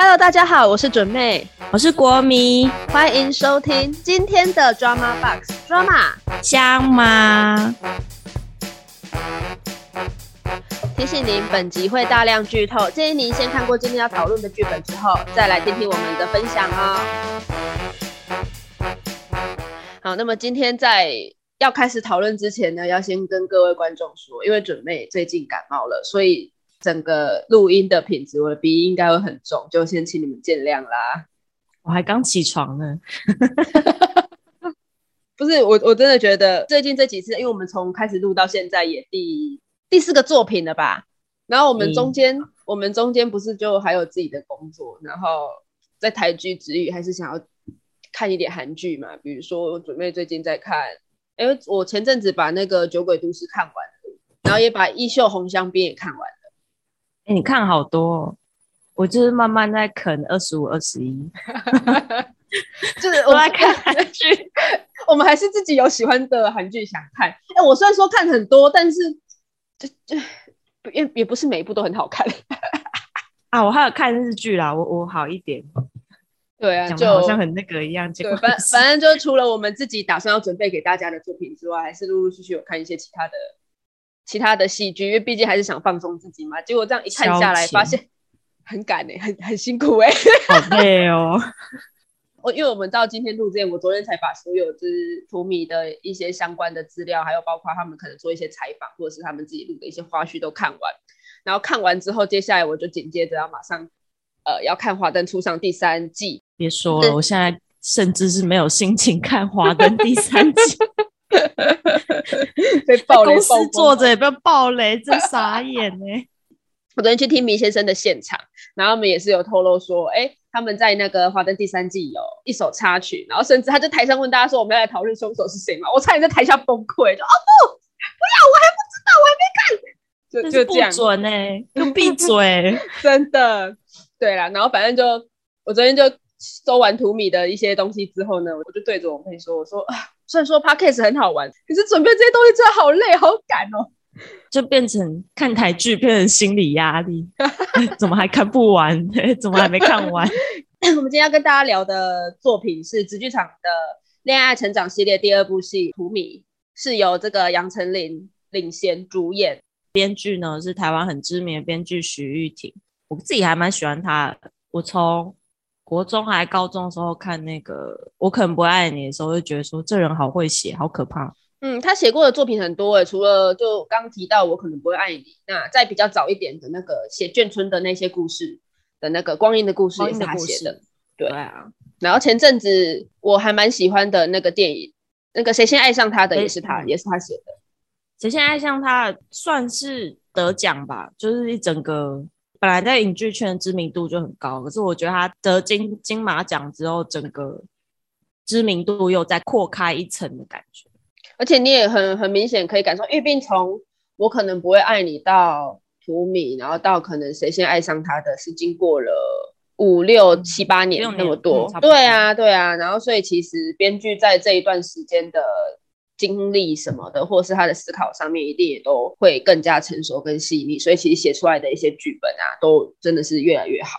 Hello，大家好，我是准妹，我是国迷，欢迎收听今天的 Drama Box Drama，香吗？提醒您，本集会大量剧透，建议您先看过今天要讨论的剧本之后，再来听听我们的分享哦。好，那么今天在要开始讨论之前呢，要先跟各位观众说，因为准妹最近感冒了，所以整个录音的品质，我的鼻音应该会很重，就先请你们见谅啦。我还刚起床呢，不是我，我真的觉得最近这几次，因为我们从开始录到现在也第第四个作品了吧？然后我们中间，我们中间不是就还有自己的工作，然后在台剧之余，还是想要看一点韩剧嘛？比如说，我准备最近在看，哎，我前阵子把那个《酒鬼都市》看完了，然后也把《衣袖红香槟》也看完了。哎，你看好多，哦，我就是慢慢在啃二十五、二十一，就是我来看韩剧，我们还是自己有喜欢的韩剧想看。哎，我虽然说看很多，但是。就就也也不是每一部都很好看啊！我还有看日剧啦，我我好一点。对啊，就好像很那个一样。对，反反正就除了我们自己打算要准备给大家的作品之外，还是陆陆续续有看一些其他的其他的戏剧，因为毕竟还是想放松自己嘛。结果这样一看下来，发现很赶哎，很很辛苦哎，好累哦。我因为我们到今天录之前，我昨天才把所有就是图米的一些相关的资料，还有包括他们可能做一些采访，或者是他们自己录的一些花絮都看完。然后看完之后，接下来我就紧接着要马上呃要看《华灯初上》第三季。别说了，我现在甚至是没有心情看《华灯》第三季。被暴雷，公司坐着也不要暴雷，真傻眼呢。我昨天去听明先生的现场，然后我们也是有透露说，哎。他们在那个《华灯》第三季有一首插曲，然后甚至他在台上问大家说：“我们要来讨论凶手是谁吗？”我差点在台下崩溃，就哦不，不要，我还不知道，我还没看。”就就这样，准呢，就闭嘴，真的。对啦，然后反正就我昨天就收完图米的一些东西之后呢，我就对着我妹说：“我说啊，虽然说 Podcast 很好玩，可是准备这些东西真的好累，好赶哦。”就变成看台剧，变成心理压力，怎么还看不完？怎么还没看完？我们今天要跟大家聊的作品是直剧场的恋爱成长系列第二部戏《荼蘼》，是由这个杨丞琳领衔主演，编剧呢是台湾很知名的编剧徐玉婷。我自己还蛮喜欢他，我从国中还高中的时候看那个《我可能不爱你》的时候，就觉得说这人好会写，好可怕。嗯，他写过的作品很多诶，除了就刚提到我可能不会爱你，那在比较早一点的那个写眷村的那些故事的那个光阴的故事也是他写的，对啊。然后前阵子我还蛮喜欢的那个电影，那个谁先爱上他的也是他，也是他写的。谁先爱上他算是得奖吧，就是一整个本来在影剧圈的知名度就很高，可是我觉得他得金金马奖之后，整个知名度又再扩开一层的感觉。而且你也很很明显可以感受，因为并从我可能不会爱你到图米，然后到可能谁先爱上他的是经过了五六七八年那么多，对啊对啊，然后所以其实编剧在这一段时间的经历什么的，或是他的思考上面，一定也都会更加成熟跟细腻，所以其实写出来的一些剧本啊，都真的是越来越好。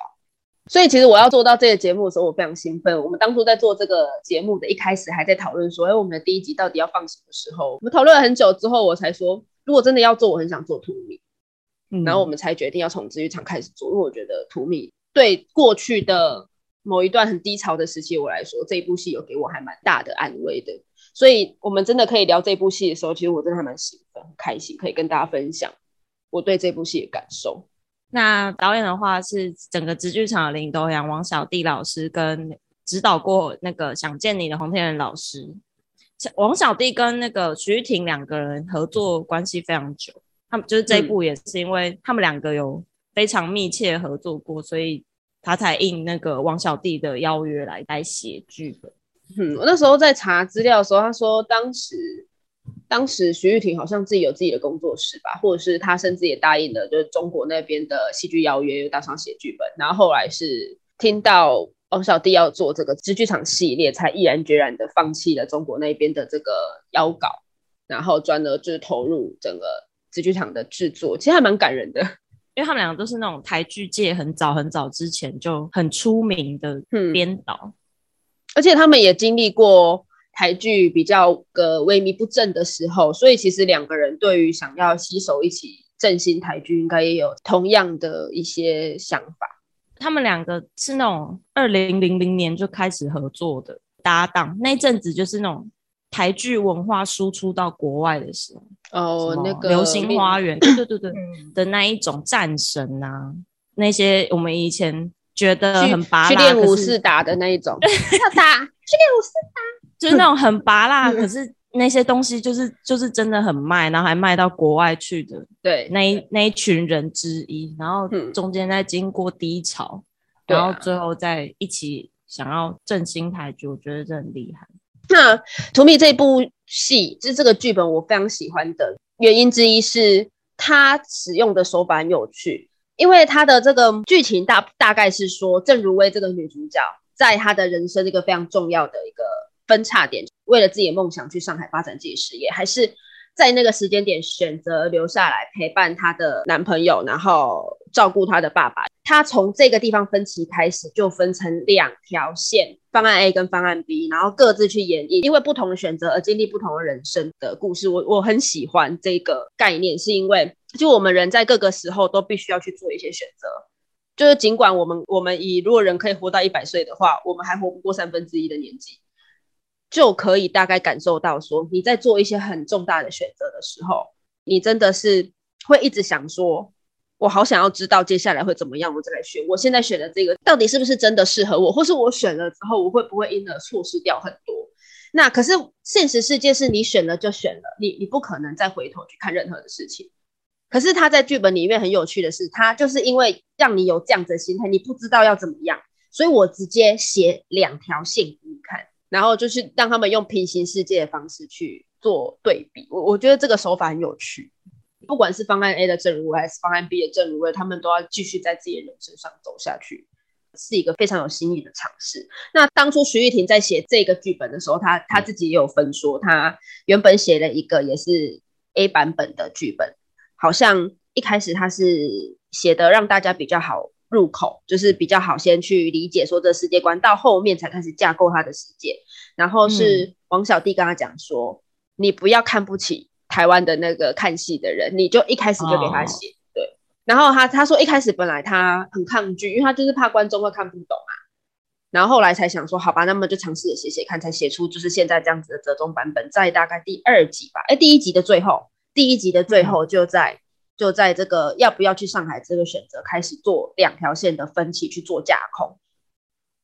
所以其实我要做到这个节目的时候，我非常兴奋。我们当初在做这个节目的一开始，还在讨论说，哎，我们的第一集到底要放什么时候？我们讨论了很久之后，我才说，如果真的要做，我很想做图米。然后我们才决定要从治愈场开始做，因为我觉得图米对过去的某一段很低潮的时期我来说，这一部戏有给我还蛮大的安慰的。所以我们真的可以聊这部戏的时候，其实我真的还蛮兴奋、很开心，可以跟大家分享我对这部戏的感受。那导演的话是整个直剧场的林斗阳、王小弟老师跟指导过那个想见你的洪天仁老师。王小弟跟那个徐玉婷两个人合作关系非常久，他们就是这一部也是因为他们两个有非常密切合作过，所以他才应那个王小弟的邀约来来写剧本。嗯，我那时候在查资料的时候，他说当时。当时徐玉婷好像自己有自己的工作室吧，或者是他甚至也答应了，就是中国那边的戏剧邀约，又打算写剧本。然后后来是听到王小弟要做这个织剧场系列，才毅然决然的放弃了中国那边的这个邀稿，然后专而就是投入整个织剧场的制作。其实还蛮感人的，因为他们两个都是那种台剧界很早很早之前就很出名的编导，而且他们也经历过台剧比较个萎靡不振的时候，所以其实两个人对于想要携手一起振兴台剧，应该也有同样的一些想法。他们两个是那种二零零零年就开始合作的搭档，那阵子就是那种台剧文化输出到国外的时候。哦，那个流星花园，对对对对的那一种战神啊，那些我们以前觉得很拔辣，去练武士打的那一种，要打去练武士打，就是那种很拔辣，可是那些东西就是就是真的很卖，然后还卖到国外去的，对，那一那一群人之一，然后中间再经过低潮，然后最后再一起想要振兴台剧，我觉得这很厉害。那《图米》这部戏，就是这个剧本，我非常喜欢的原因之一是，它使用的手法很有趣。因为它的这个剧情大大概是说，郑如薇这个女主角，在她的人生一个非常重要的一个分叉点，为了自己的梦想去上海发展自己事业，还是在那个时间点选择留下来陪伴她的男朋友，然后照顾她的爸爸。她从这个地方分歧开始，就分成两条线。方案 A 跟方案 B，然后各自去演绎，因为不同的选择而经历不同的人生的故事。我我很喜欢这个概念，是因为就我们人在各个时候都必须要去做一些选择。就是尽管我们我们以如果人可以活到一百岁的话，我们还活不过三分之一的年纪，就可以大概感受到说你在做一些很重大的选择的时候，你真的是会一直想说。我好想要知道接下来会怎么样，我再来选。我现在选的这个到底是不是真的适合我，或是我选了之后我会不会因而错失掉很多？那可是现实世界是你选了就选了，你你不可能再回头去看任何的事情。可是他在剧本里面很有趣的是，他就是因为让你有这样子的心态，你不知道要怎么样，所以我直接写两条线给你看，然后就是让他们用平行世界的方式去做对比。我我觉得这个手法很有趣。不管是方案 A 的正如还是方案 B 的正如他们都要继续在自己的人生上走下去，是一个非常有新意的尝试。那当初徐玉婷在写这个剧本的时候，他他自己也有分说，他原本写了一个也是 A 版本的剧本，好像一开始他是写的让大家比较好入口，就是比较好先去理解说这世界观，到后面才开始架构他的世界。然后是王小弟跟他讲说，你不要看不起。台湾的那个看戏的人，你就一开始就给他写，对。然后他他说一开始本来他很抗拒，因为他就是怕观众会看不懂啊。然后后来才想说，好吧，那么就尝试着写写看，才写出就是现在这样子的折中版本。在大概第二集吧，哎，第一集的最后，第一集的最后就在就在这个要不要去上海这个选择开始做两条线的分歧去做架空。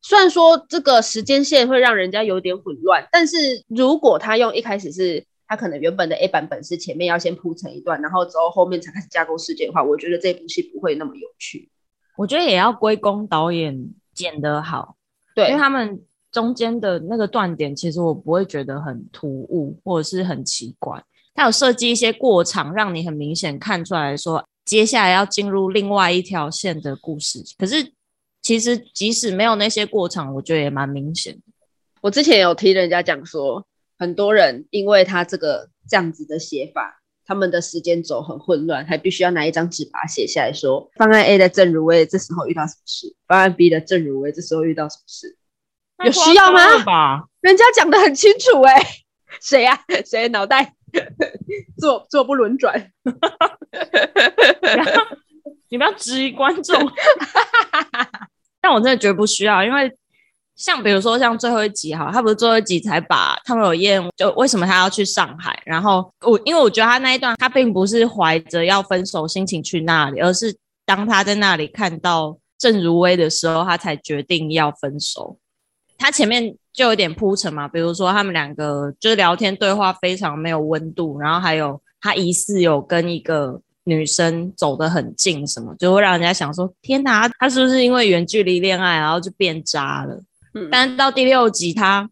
虽然说这个时间线会让人家有点混乱，但是如果他用一开始是。他可能原本的 A 版本是前面要先铺成一段，然后之后后面才开始架构事件的话，我觉得这部戏不会那么有趣。我觉得也要归功导演剪得好，对，因为他们中间的那个断点，其实我不会觉得很突兀或者是很奇怪。他有设计一些过场，让你很明显看出来说接下来要进入另外一条线的故事。可是其实即使没有那些过场，我觉得也蛮明显。我之前有听人家讲说。很多人因为他这个这样子的写法，他们的时间轴很混乱，还必须要拿一张纸把它写下来说，方案 A 的郑如薇这时候遇到什么事，方案 B 的郑如薇这时候遇到什么事，有需要吗？人家讲的很清楚哎，谁呀？谁脑袋坐坐不轮转？你不要质疑观众，但我真的觉得不需要，因为。像比如说像最后一集哈，他不是最后一集才把汤有燕就为什么他要去上海？然后我因为我觉得他那一段他并不是怀着要分手心情去那里，而是当他在那里看到郑如薇的时候，他才决定要分手。他前面就有点铺陈嘛，比如说他们两个就是聊天对话非常没有温度，然后还有他疑似有跟一个女生走得很近，什么就会让人家想说天哪，他是不是因为远距离恋爱然后就变渣了？但到第六集，他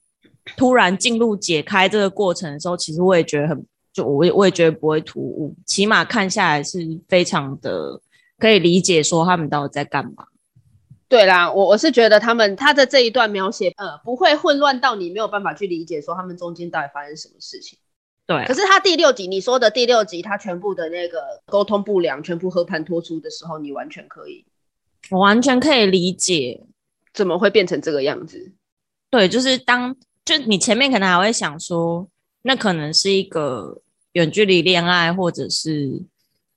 突然进入解开这个过程的时候，其实我也觉得很，就我也我也觉得不会突兀，起码看下来是非常的可以理解，说他们到底在干嘛。对啦，我我是觉得他们他的这一段描写，呃，不会混乱到你没有办法去理解，说他们中间到底发生什么事情。对，可是他第六集你说的第六集，他全部的那个沟通不良，全部和盘托出的时候，你完全可以，我完全可以理解怎么会变成这个样子。对，就是当就你前面可能还会想说，那可能是一个远距离恋爱，或者是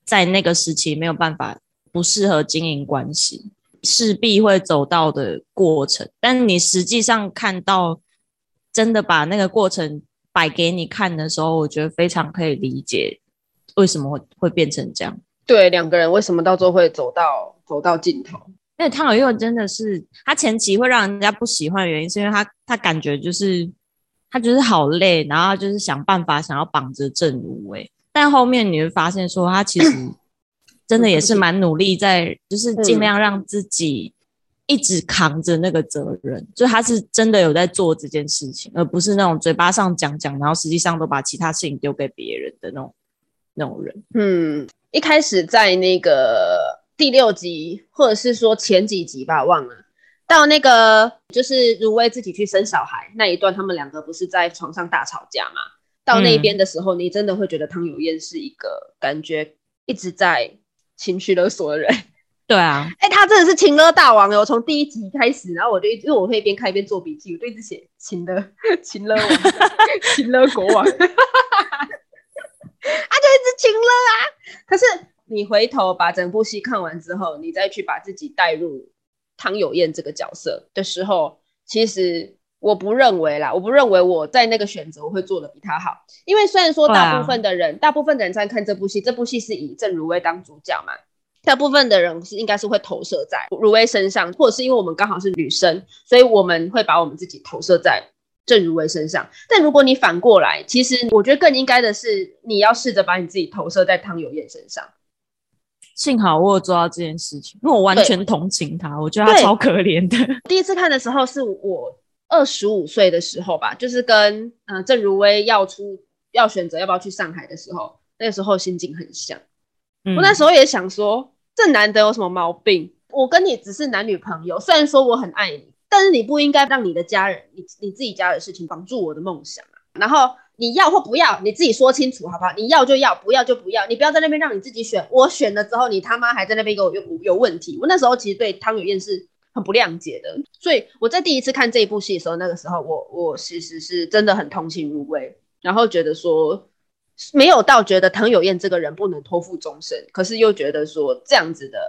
在那个时期没有办法不适合经营关系，势必会走到的过程。但你实际上看到真的把那个过程。摆给你看的时候，我觉得非常可以理解为什么会会变成这样。对，两个人为什么到最后会走到走到尽头？因为汤有佑真的是他前期会让人家不喜欢的原因，是因为他他感觉就是他就是好累，然后就是想办法想要绑着郑如薇，但后面你会发现说他其实 真的也是蛮努力，在就是尽量让自己。一直扛着那个责任，就他是真的有在做这件事情，而不是那种嘴巴上讲讲，然后实际上都把其他事情丢给别人的那种那种人。嗯，一开始在那个第六集，或者是说前几集吧，忘了到那个就是如薇自己去生小孩那一段，他们两个不是在床上大吵架嘛？到那边的时候，你真的会觉得汤有燕是一个感觉一直在情绪勒索的人。对啊，哎，他真的是情勒大王哦！我从第一集开始，然后我就因为我会一边看一边做笔记，我就一直写情勒 情勒王，情勒国王，他就一直情勒啊。可是你回头把整部戏看完之后，你再去把自己带入汤有燕这个角色的时候，其实我不认为啦，我不认为我在那个选择我会做的比他好，因为虽然说大部分的人，大部分的人在看这部戏，这部戏是以郑如薇当主角嘛。大部分的人是应该是会投射在如薇身上，或者是因为我们刚好是女生，所以我们会把我们自己投射在郑如薇身上。但如果你反过来，其实我觉得更应该的是，你要试着把你自己投射在汤有燕身上。幸好我有做到这件事情，因为我完全同情他，我觉得他超可怜的。第一次看的时候是我二十五岁的时候吧，就是跟嗯郑如薇要出要选择要不要去上海的时候，那个时候心境很像。我那时候也想说。这男的有什么毛病？我跟你只是男女朋友，虽然说我很爱你，但是你不应该让你的家人、你你自己家的事情绑住我的梦想啊！然后你要或不要，你自己说清楚好不好？你要就要，不要就不要，你不要在那边让你自己选。我选了之后，你他妈还在那边给我有有问题。我那时候其实对汤有燕是很不谅解的，所以我在第一次看这一部戏的时候，那个时候我我其实是真的很同情入微，然后觉得说。没有到觉得唐有燕这个人不能托付终身，可是又觉得说这样子的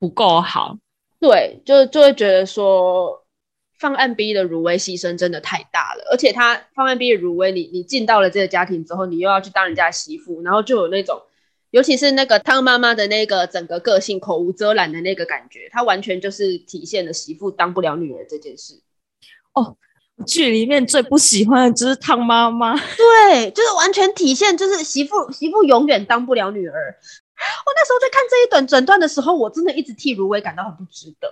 不够好，对，就就会觉得说放暗 B 的如薇牺牲真的太大了，而且他放暗 B 的如薇，你你进到了这个家庭之后，你又要去当人家媳妇，然后就有那种，尤其是那个汤妈妈的那个整个个性口无遮拦的那个感觉，她完全就是体现了媳妇当不了女儿这件事，哦。剧里面最不喜欢的就是汤妈妈，对，就是完全体现，就是媳妇媳妇永远当不了女儿。我那时候在看这一段整段的时候，我真的一直替如薇感到很不值得。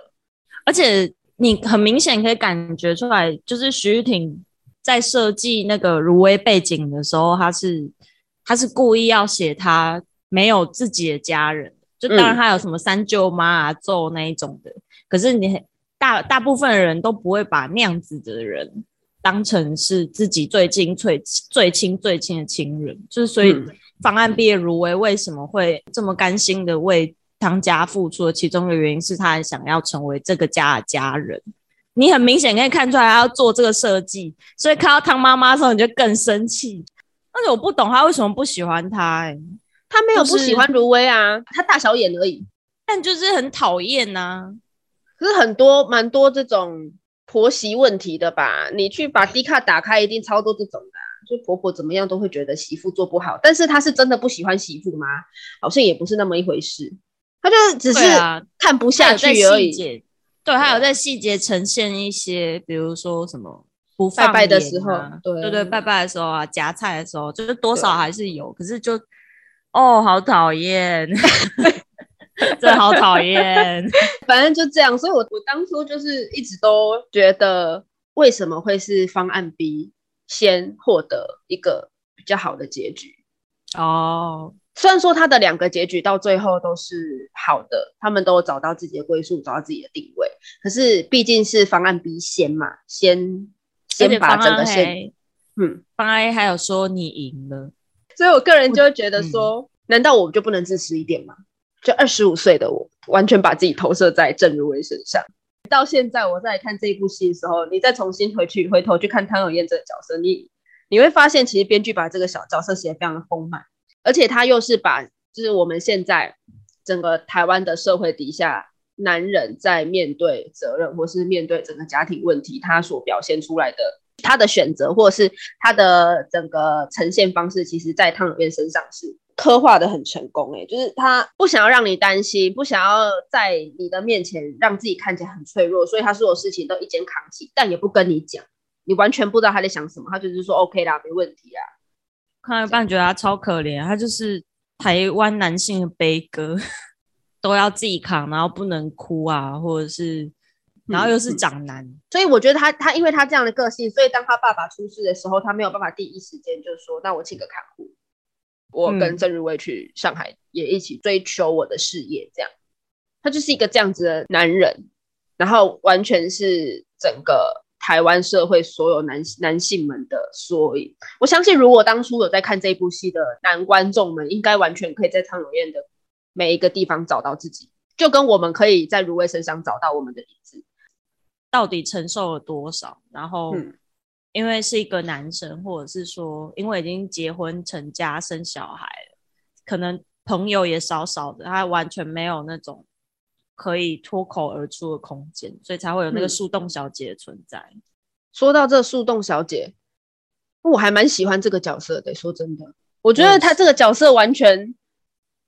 而且你很明显可以感觉出来，就是徐玉婷在设计那个如薇背景的时候，他是他是故意要写他没有自己的家人，就当然他有什么三舅妈啊、揍那一种的，可是你。大大部分人都不会把那样子的人当成是自己最近最最亲最亲的亲人，就是所以方案毕业如薇为什么会这么甘心的为汤家付出的其中的原因是他很想要成为这个家的家人。你很明显可以看出来他要做这个设计，所以看到汤妈妈的时候你就更生气。但是我不懂他为什么不喜欢他，哎，他没有不喜欢如薇啊，他大小眼而已，但就是很讨厌呐。可是很多蛮多这种婆媳问题的吧？你去把 D 卡打开，一定超多这种的。就婆婆怎么样都会觉得媳妇做不好，但是她是真的不喜欢媳妇吗？好像也不是那么一回事。她就只是看不下去而已。对，还有在细节呈现一些，比如说什么不拜拜的时候，对对对，拜拜的时候啊，夹菜的时候，就是多少还是有。可是就哦，好讨厌。真好讨厌，反正就这样，所以我我当初就是一直都觉得，为什么会是方案 B 先获得一个比较好的结局？哦，虽然说他的两个结局到最后都是好的，他们都找到自己的归宿，找到自己的定位，可是毕竟是方案 B 先嘛，先先把整个先嗯，八 A 还有说你赢了，所以我个人就会觉得说，难道我就不能自私一点吗？就二十五岁的我，完全把自己投射在郑如薇身上。到现在我在看这一部戏的时候，你再重新回去回头去看汤有燕这个角色，你你会发现，其实编剧把这个小角色写得非常的丰满，而且他又是把就是我们现在整个台湾的社会底下，男人在面对责任或是面对整个家庭问题，他所表现出来的他的选择，或是他的整个呈现方式，其实在汤有燕身上是。刻画的很成功，哎，就是他不想要让你担心，不想要在你的面前让自己看起来很脆弱，所以他所有事情都一肩扛起，但也不跟你讲，你完全不知道他在想什么，他就是说 OK 啦，没问题啊。看一半觉得他超可怜，他就是台湾男性的悲歌，都要自己扛，然后不能哭啊，或者是，然后又是长男，所以我觉得他他因为他这样的个性，所以当他爸爸出事的时候，他没有办法第一时间就说，那我请个看护。我跟郑日威去上海，也一起追求我的事业，这样，他就是一个这样子的男人，然后完全是整个台湾社会所有男男性们的缩影。我相信，如果当初有在看这部戏的男观众们，应该完全可以在汤永燕的每一个地方找到自己，就跟我们可以在如威身上找到我们的影子。到底承受了多少？然后。因为是一个男生，或者是说，因为已经结婚成家生小孩了，可能朋友也少少的，他完全没有那种可以脱口而出的空间，所以才会有那个树洞小姐的存在。说到这树洞小姐，我还蛮喜欢这个角色的。说真的，我觉得她这个角色完全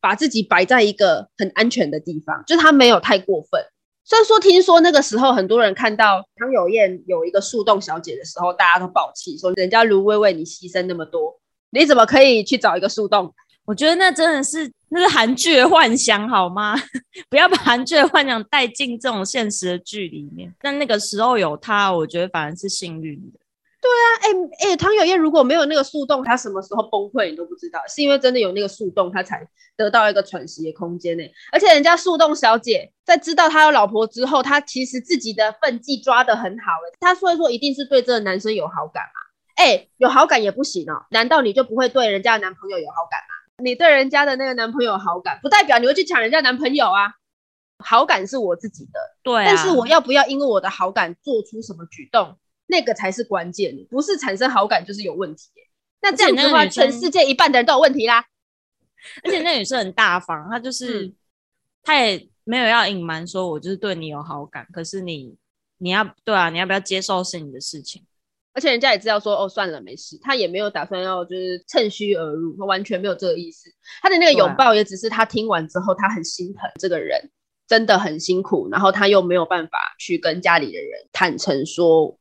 把自己摆在一个很安全的地方，就是她没有太过分。虽然说听说那个时候很多人看到唐有燕有一个树洞小姐的时候，大家都爆气，说人家卢薇为你牺牲那么多，你怎么可以去找一个树洞？我觉得那真的是那是韩剧的幻想好吗？不要把韩剧的幻想带进这种现实的剧里面。但那个时候有他，我觉得反而是幸运的。对啊，哎哎，唐有燕如果没有那个树洞，他什么时候崩溃你都不知道，是因为真的有那个树洞，他才得到一个喘息的空间呢。而且人家树洞小姐在知道他有老婆之后，她其实自己的分际抓得很好哎。她所以说一定是对这个男生有好感嘛？哎，有好感也不行哦，难道你就不会对人家的男朋友有好感吗？你对人家的那个男朋友好感，不代表你会去抢人家男朋友啊。好感是我自己的，对，但是我要不要因为我的好感做出什么举动？那个才是关键，不是产生好感就是有问题。那这样子的话，全世界一半的人都有问题啦。而且那女生很大方，她就是她也没有要隐瞒，说我就是对你有好感。可是你你要对啊，你要不要接受是你的事情。而且人家也知道说，哦，算了，没事。他也没有打算要就是趁虚而入，他完全没有这个意思。他的那个拥抱也只是他听完之后，他很心疼这个人真的很辛苦，然后他又没有办法去跟家里的人坦诚说。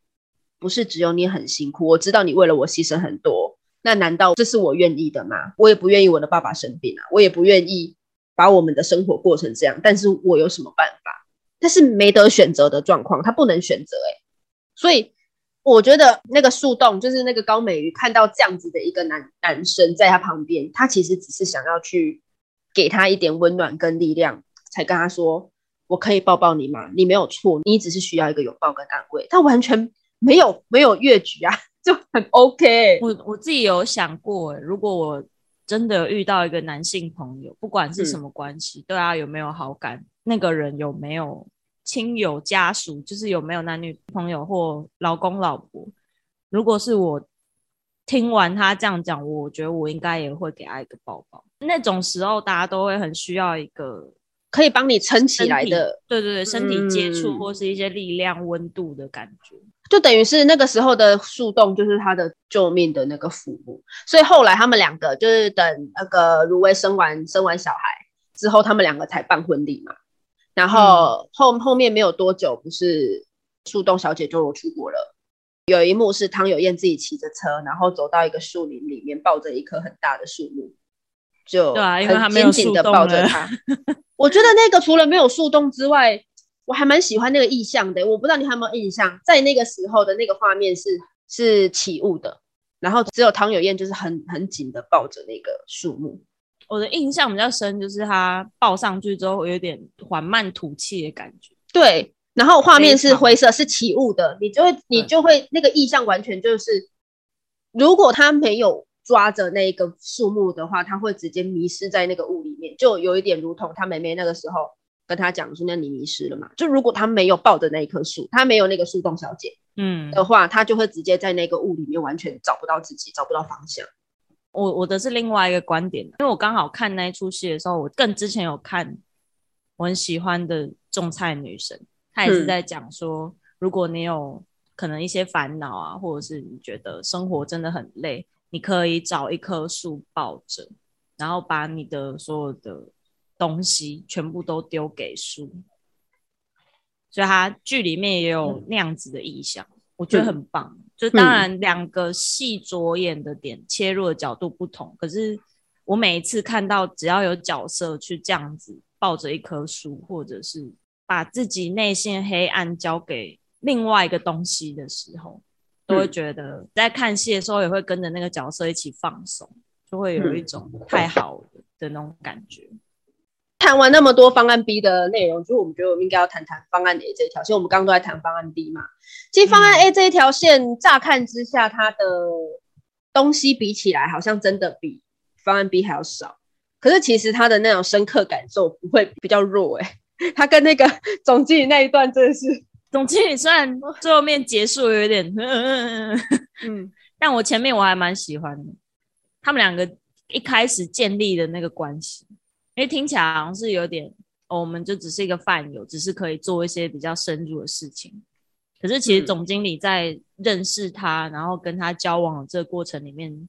不是只有你很辛苦，我知道你为了我牺牲很多。那难道这是我愿意的吗？我也不愿意我的爸爸生病啊，我也不愿意把我们的生活过成这样。但是我有什么办法？但是没得选择的状况，他不能选择哎。所以我觉得那个树洞，就是那个高美瑜看到这样子的一个男男生在他旁边，他其实只是想要去给他一点温暖跟力量，才跟他说：“我可以抱抱你吗？你没有错，你只是需要一个拥抱跟安慰。”他完全。没有没有越矩啊，就很 OK。我我自己有想过，如果我真的遇到一个男性朋友，不管是什么关系，对他有没有好感，那个人有没有亲友家属，就是有没有男女朋友或老公老婆。如果是我听完他这样讲，我觉得我应该也会给他一个抱抱。那种时候，大家都会很需要一个可以帮你撑起来的，对对对，身体接触或是一些力量、温度的感觉。就等于是那个时候的树洞，就是他的救命的那个父母。所以后来他们两个就是等那个如薇生完生完小孩之后，他们两个才办婚礼嘛。然后后后面没有多久，不是树洞小姐就出国了。有一幕是汤有燕自己骑着车，然后走到一个树林里面，抱着一棵很大的树木，就很紧紧的抱着他。我觉得那个除了没有树洞之外。我还蛮喜欢那个意象的，我不知道你有没有印象，在那个时候的那个画面是是起雾的，然后只有汤有燕就是很很紧的抱着那个树木。我的印象比较深，就是他抱上去之后有点缓慢吐气的感觉。对，然后画面是灰色，是起雾的，你就会你就会那个意象完全就是如果他没有抓着那个树木的话，他会直接迷失在那个雾里面，就有一点如同他妹妹那个时候跟他讲说：“那你迷失了嘛？”就如果他没有抱着那一棵树，他没有那个树洞小姐，嗯的话，他就会直接在那个雾里面完全找不到自己，找不到方向。我我的是另外一个观点，因为我刚好看那一出戏的时候，我更之前有看我很喜欢的种菜女神，她也是在讲说，如果你有可能一些烦恼啊，或者是你觉得生活真的很累，你可以找一棵树抱着，然后把你的所有的东西全部都丢给树，所以它剧里面也有那样子的意象。我觉得很棒，就当然两个戏着眼的点切入的角度不同，可是我每一次看到只要有角色去这样子抱着一棵树，或者是把自己内心黑暗交给另外一个东西的时候，都会觉得在看戏的时候也会跟着那个角色一起放松，就会有一种太好了的那种感觉。谈完那么多方案 B 的内容，就是我们觉得我们应该要谈谈方案 A 这一条线。我们刚刚都在谈方案 B 嘛，其实方案 A 这一条线，乍看之下，它的东西比起来，好像真的比方案 B 还要少。可是其实它的那种深刻感受不会比较弱哎。它跟那个 总经理那一段真的是，总经理虽然最后面结束有点，嗯，但我前面我还蛮喜欢的，他们两个一开始建立的那个关系。因为听起来好像是有点，我们就只是一个饭友，只是可以做一些比较深入的事情。可是其实总经理在认识他，然后跟他交往的这个过程里面，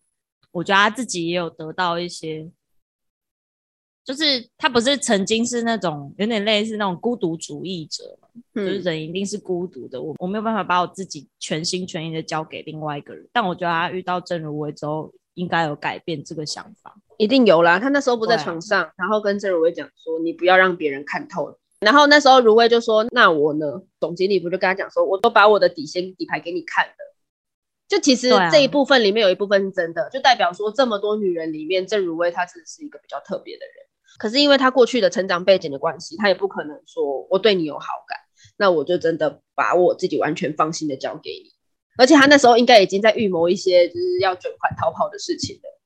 我觉得他自己也有得到一些，就是他不是曾经是那种有点类似那种孤独主义者嘛，就是人一定是孤独的，我我没有办法把我自己全心全意的交给另外一个人。但我觉得他遇到郑如薇之后，应该有改变这个想法。一定有啦，他那时候不在床上，然后跟郑如薇讲说：“你不要让别人看透。”然后那时候如薇就说：“那我呢？”总经理不就跟他讲说：“我都把我的底线底牌给你看了。”就其实这一部分里面有一部分是真的，就代表说这么多女人里面，郑如薇她只是一个比较特别的人。可是因为她过去的成长背景的关系，她也不可能说我对你有好感，那我就真的把我自己完全放心的交给你。而且她那时候应该已经在预谋一些就是要卷款逃跑的事情了。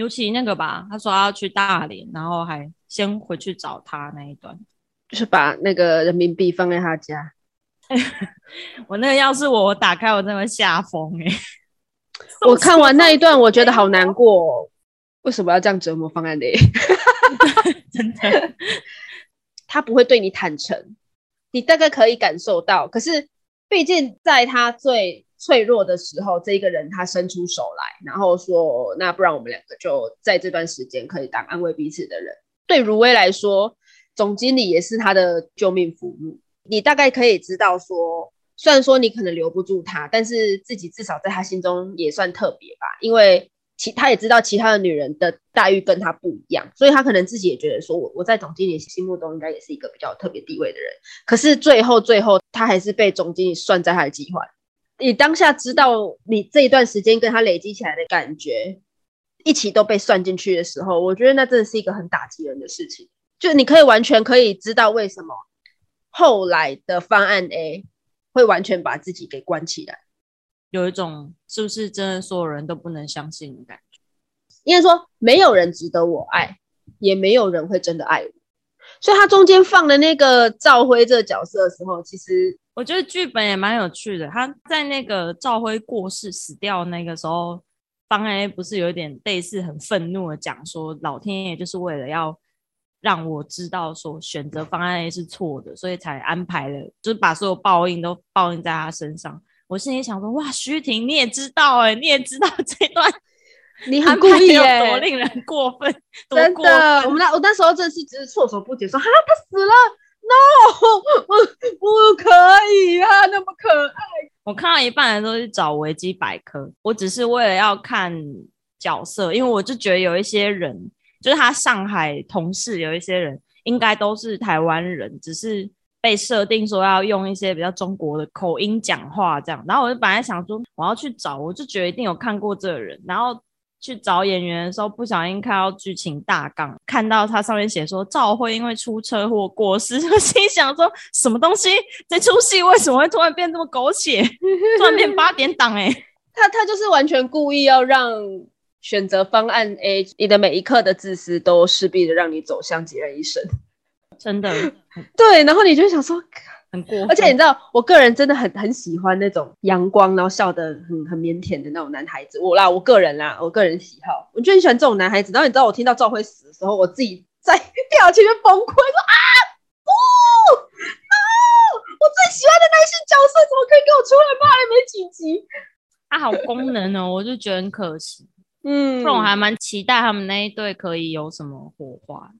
尤其那个吧，他说要去大连，然后还先回去找他那一段，就是把那个人民币放在他家。我那个要是我，我打开我真的吓疯哎！我看完那一段，我觉得好难过。为什么要这样折磨方案的？真的，他不会对你坦诚，你大概可以感受到。可是，毕竟在他最……脆弱的时候，这一个人他伸出手来，然后说：“那不然我们两个就在这段时间可以当安慰彼此的人。”对如薇来说，总经理也是他的救命符箓。你大概可以知道说，虽然说你可能留不住他，但是自己至少在他心中也算特别吧，因为其他也知道其他的女人的待遇跟他不一样，所以他可能自己也觉得说，我我在总经理心目中应该也是一个比较特别地位的人。可是最后最后，他还是被总经理算在他的计划。你当下知道你这一段时间跟他累积起来的感觉，一起都被算进去的时候，我觉得那真的是一个很打击人的事情。就你可以完全可以知道为什么后来的方案 A 会完全把自己给关起来，有一种是不是真的所有人都不能相信的感觉？应该说没有人值得我爱，也没有人会真的爱我。所以他中间放的那个赵辉这个角色的时候，其实。我觉得剧本也蛮有趣的。他在那个赵辉过世死掉那个时候，方 A 不是有点类似很愤怒的讲说，老天爷就是为了要让我知道说选择方案 A 是错的，所以才安排了，就是把所有报应都报应在他身上。我心里想说，哇，徐婷你也知道哎，你也知道这段，你很故意哎，多令人过分，真的。我们那我那时候真是只是措手不及，说哈他死了。no，不不可以啊，那么可爱。我看到一半的时候去找维基百科，我只是为了要看角色，因为我就觉得有一些人，就是他上海同事有一些人，应该都是台湾人，只是被设定说要用一些比较中国的口音讲话这样。然后我就本来想说我要去找，我就觉得一定有看过这个人，然后。去找演员的时候，不小心看到剧情大纲，看到它上面写说赵辉因为出车祸过世，就心想说什么东西？这出戏为什么会突然变这么狗血？突然变八点档？哎，他他就是完全故意要让选择方案 A，你的每一刻的自私都势必的让你走向孑然一身，真的。对，然后你就想说。很过，而且你知道，我个人真的很很喜欢那种阳光，然后笑得很很腼腆的那种男孩子。我啦，我个人啦，我个人喜好，我就很喜欢这种男孩子。然后你知道，我听到赵辉死的时候，我自己在电脑前面崩溃，说啊，不，no，我最喜欢的男性角色怎么可以给我出来骂？还没几集，他好功能哦，我就觉得很可惜。嗯，不然我还蛮期待他们那一对可以有什么火花。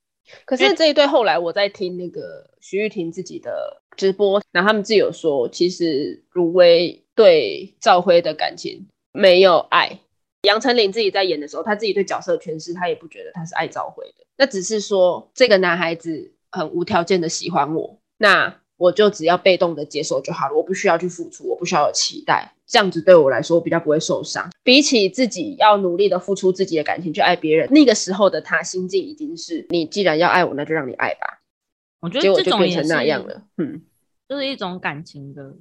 可是这一对后来我在听那个徐玉婷自己的直播，然后他们自己有说，其实如薇对赵辉的感情没有爱。杨丞琳自己在演的时候，他自己对角色诠释，他也不觉得他是爱赵辉的，那只是说这个男孩子很无条件的喜欢我，那。我就只要被动的接受就好了，我不需要去付出，我不需要有期待，这样子对我来说比较不会受伤。比起自己要努力的付出自己的感情去爱别人，那个时候的他心境已经是你既然要爱我，那就让你爱吧。我觉得这种变成那样了，嗯，就是一种感情的，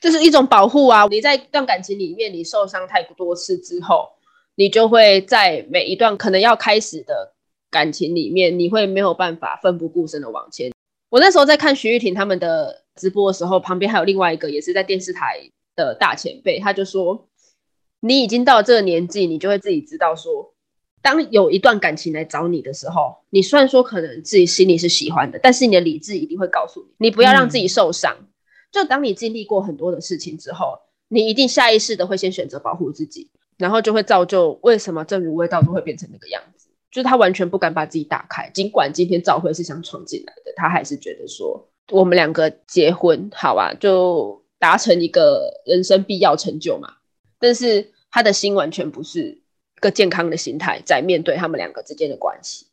这是一种保护啊。你在一段感情里面，你受伤太多次之后，你就会在每一段可能要开始的感情里面，你会没有办法奋不顾身的往前。我那时候在看徐玉婷他们的直播的时候，旁边还有另外一个也是在电视台的大前辈，他就说：“你已经到这个年纪，你就会自己知道说，当有一段感情来找你的时候，你虽然说可能自己心里是喜欢的，但是你的理智一定会告诉你，你不要让自己受伤。就当你经历过很多的事情之后，你一定下意识的会先选择保护自己，然后就会造就为什么正如味道都会变成那个样子。”就是他完全不敢把自己打开，尽管今天赵辉是想闯进来的，他还是觉得说我们两个结婚好吧，就达成一个人生必要成就嘛。但是他的心完全不是个健康的心态在面对他们两个之间的关系。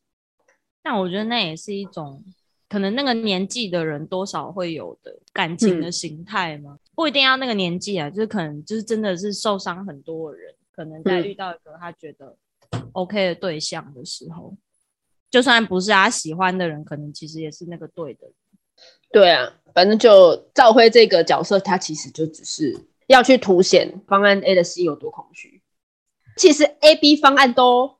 但我觉得那也是一种可能那个年纪的人多少会有的感情的形态吗？不一定要那个年纪啊，就是可能就是真的是受伤很多的人，可能在遇到一个他觉得。OK 的对象的时候，就算不是他喜欢的人，可能其实也是那个对的。对啊，反正就赵辉这个角色，他其实就只是要去凸显方案 A 的心有多空虚。其实 A、B 方案都，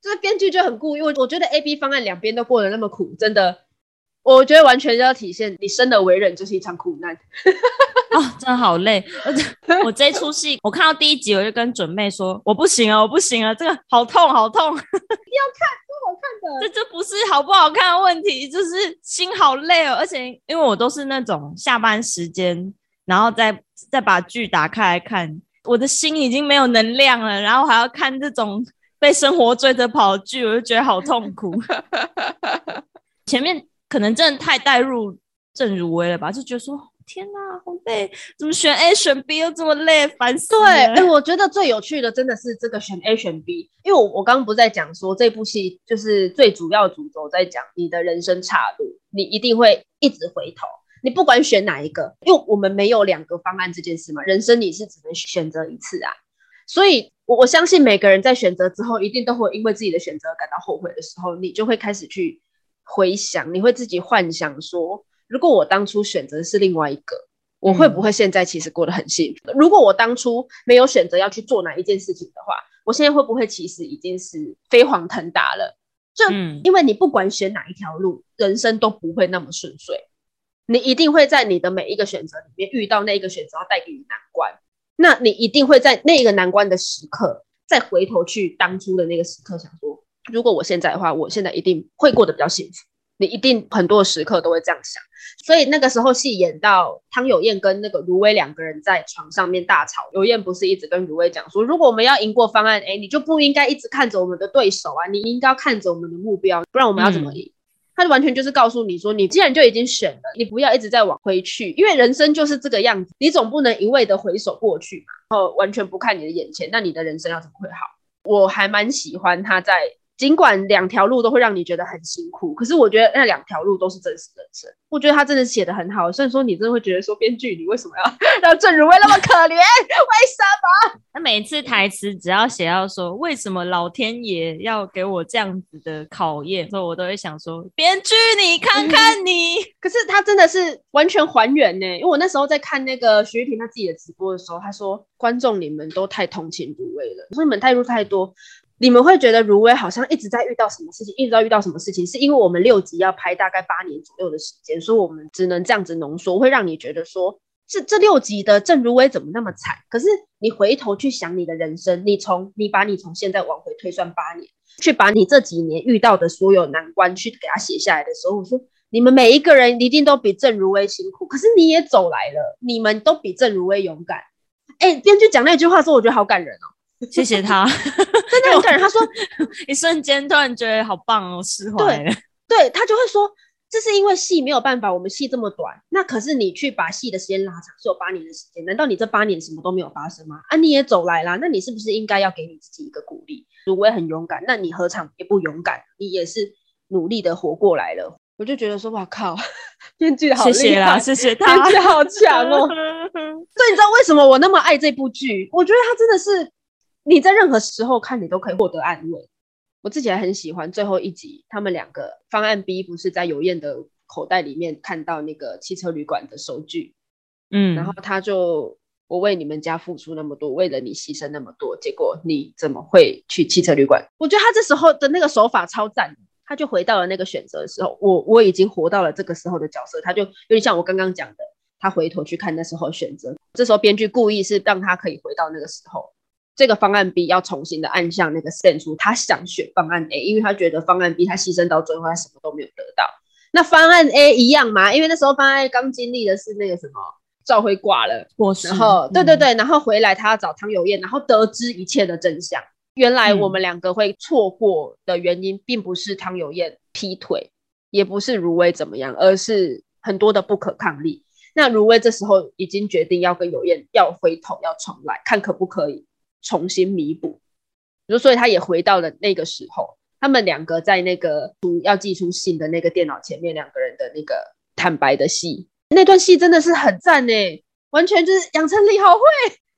这编剧就很故意。我我觉得 A、B 方案两边都过得那么苦，真的。我觉得完全要体现你生的为人就是一场苦难啊，真的好累。我这出戏，我看到第一集我就跟准妹说，我不行啊，我不行啊，这个好痛好痛，一定要看，多好看的。这这不是好不好看的问题，就是心好累哦。而且因为我都是那种下班时间，然后再再把剧打开来看，我的心已经没有能量了，然后还要看这种被生活追着跑的剧，我就觉得好痛苦。前面。可能真的太带入郑如薇了吧？就觉得说天哪，好累，怎么选 A 选 B 又这么累，烦死了。对，哎，我觉得最有趣的真的是这个选 A 选 B，因为我我刚刚不在讲说这部戏就是最主要主轴在讲你的人生岔路，你一定会一直回头，你不管选哪一个，因为我们没有两个方案这件事嘛，人生你是只能选择一次啊，所以我我相信每个人在选择之后，一定都会因为自己的选择感到后悔的时候，你就会开始去。回想，你会自己幻想说，如果我当初选择是另外一个，我会不会现在其实过得很幸福？如果我当初没有选择要去做哪一件事情的话，我现在会不会其实已经是飞黄腾达了？就因为你不管选哪一条路，人生都不会那么顺遂，你一定会在你的每一个选择里面遇到那一个选择要带给你难关，那你一定会在那一个难关的时刻，再回头去当初的那个时刻想说。如果我现在的话，我现在一定会过得比较幸福。你一定很多时刻都会这样想，所以那个时候戏演到汤有燕跟那个如薇两个人在床上面大吵，有燕不是一直跟如薇讲说，如果我们要赢过方案 A，你就不应该一直看着我们的对手啊，你应该看着我们的目标，不然我们要怎么赢？他就完全就是告诉你说，你既然就已经选了，你不要一直在往回去，因为人生就是这个样子，你总不能一味的回首过去嘛，然后完全不看你的眼前，那你的人生要怎么会好？我还蛮喜欢他在。尽管两条路都会让你觉得很辛苦，可是我觉得那两条路都是真实人生。我觉得他真的写的很好，虽然说你真的会觉得说编剧你为什么要让郑如薇那么可怜？为什么？他每次台词只要写到说为什么老天爷要给我这样子的考验，所以我都会想说编剧你看看你。可是他真的是完全还原呢，因为我那时候在看那个徐玉婷他自己的直播的时候，他说观众你们都太同情如薇了，说你们代入太多。你们会觉得如薇好像一直在遇到什么事情，一直在遇到什么事情，是因为我们六集要拍大概八年左右的时间，所以我们只能这样子浓缩，会让你觉得说，这这六集的郑如薇怎么那么惨？可是你回头去想你的人生，你从你把你从现在往回推算八年，去把你这几年遇到的所有难关去给他写下来的时候，我说你们每一个人一定都比郑如薇辛苦，可是你也走来了，你们都比郑如薇勇敢。哎，编剧讲那句话说，我觉得好感人哦。谢谢他，真的很感人。他说，一瞬间突然觉得好棒哦，释怀了。对他就会说，这是因为戏没有办法，我们戏这么短。那可是你去把戏的时间拉长，是有八年的时间。难道你这八年什么都没有发生吗？啊，你也走来啦，那你是不是应该要给你自己一个鼓励？如果很勇敢，那你何尝也不勇敢？你也是努力的活过来了。我就觉得说，哇靠，编剧好厉害，谢谢他，编剧好强哦。所以你知道为什么我那么爱这部剧？我觉得他真的是。你在任何时候看，你都可以获得安慰。我自己还很喜欢最后一集，他们两个方案 B 不是在尤燕的口袋里面看到那个汽车旅馆的收据，嗯，然后他就我为你们家付出那么多，为了你牺牲那么多，结果你怎么会去汽车旅馆？我觉得他这时候的那个手法超赞，他就回到了那个选择的时候，我我已经活到了这个时候的角色，他就有点像我刚刚讲的，他回头去看那时候选择，这时候编剧故意是让他可以回到那个时候。这个方案 B 要重新的按向那个 send 出，他想选方案 A，因为他觉得方案 B 他牺牲到最后他什么都没有得到。那方案 A 一样嘛？因为那时候方案 A 刚经历的是那个什么赵辉挂了，然后对对对，然后回来他要找汤有燕，然后得知一切的真相。原来我们两个会错过的原因，并不是汤有燕劈腿，也不是如薇怎么样，而是很多的不可抗力。那如薇这时候已经决定要跟有燕要回头要重来，看可不可以。重新弥补，就所以他也回到了那个时候，他们两个在那个要寄出信的那个电脑前面，两个人的那个坦白的戏，那段戏真的是很赞呢，完全就是杨丞琳好会，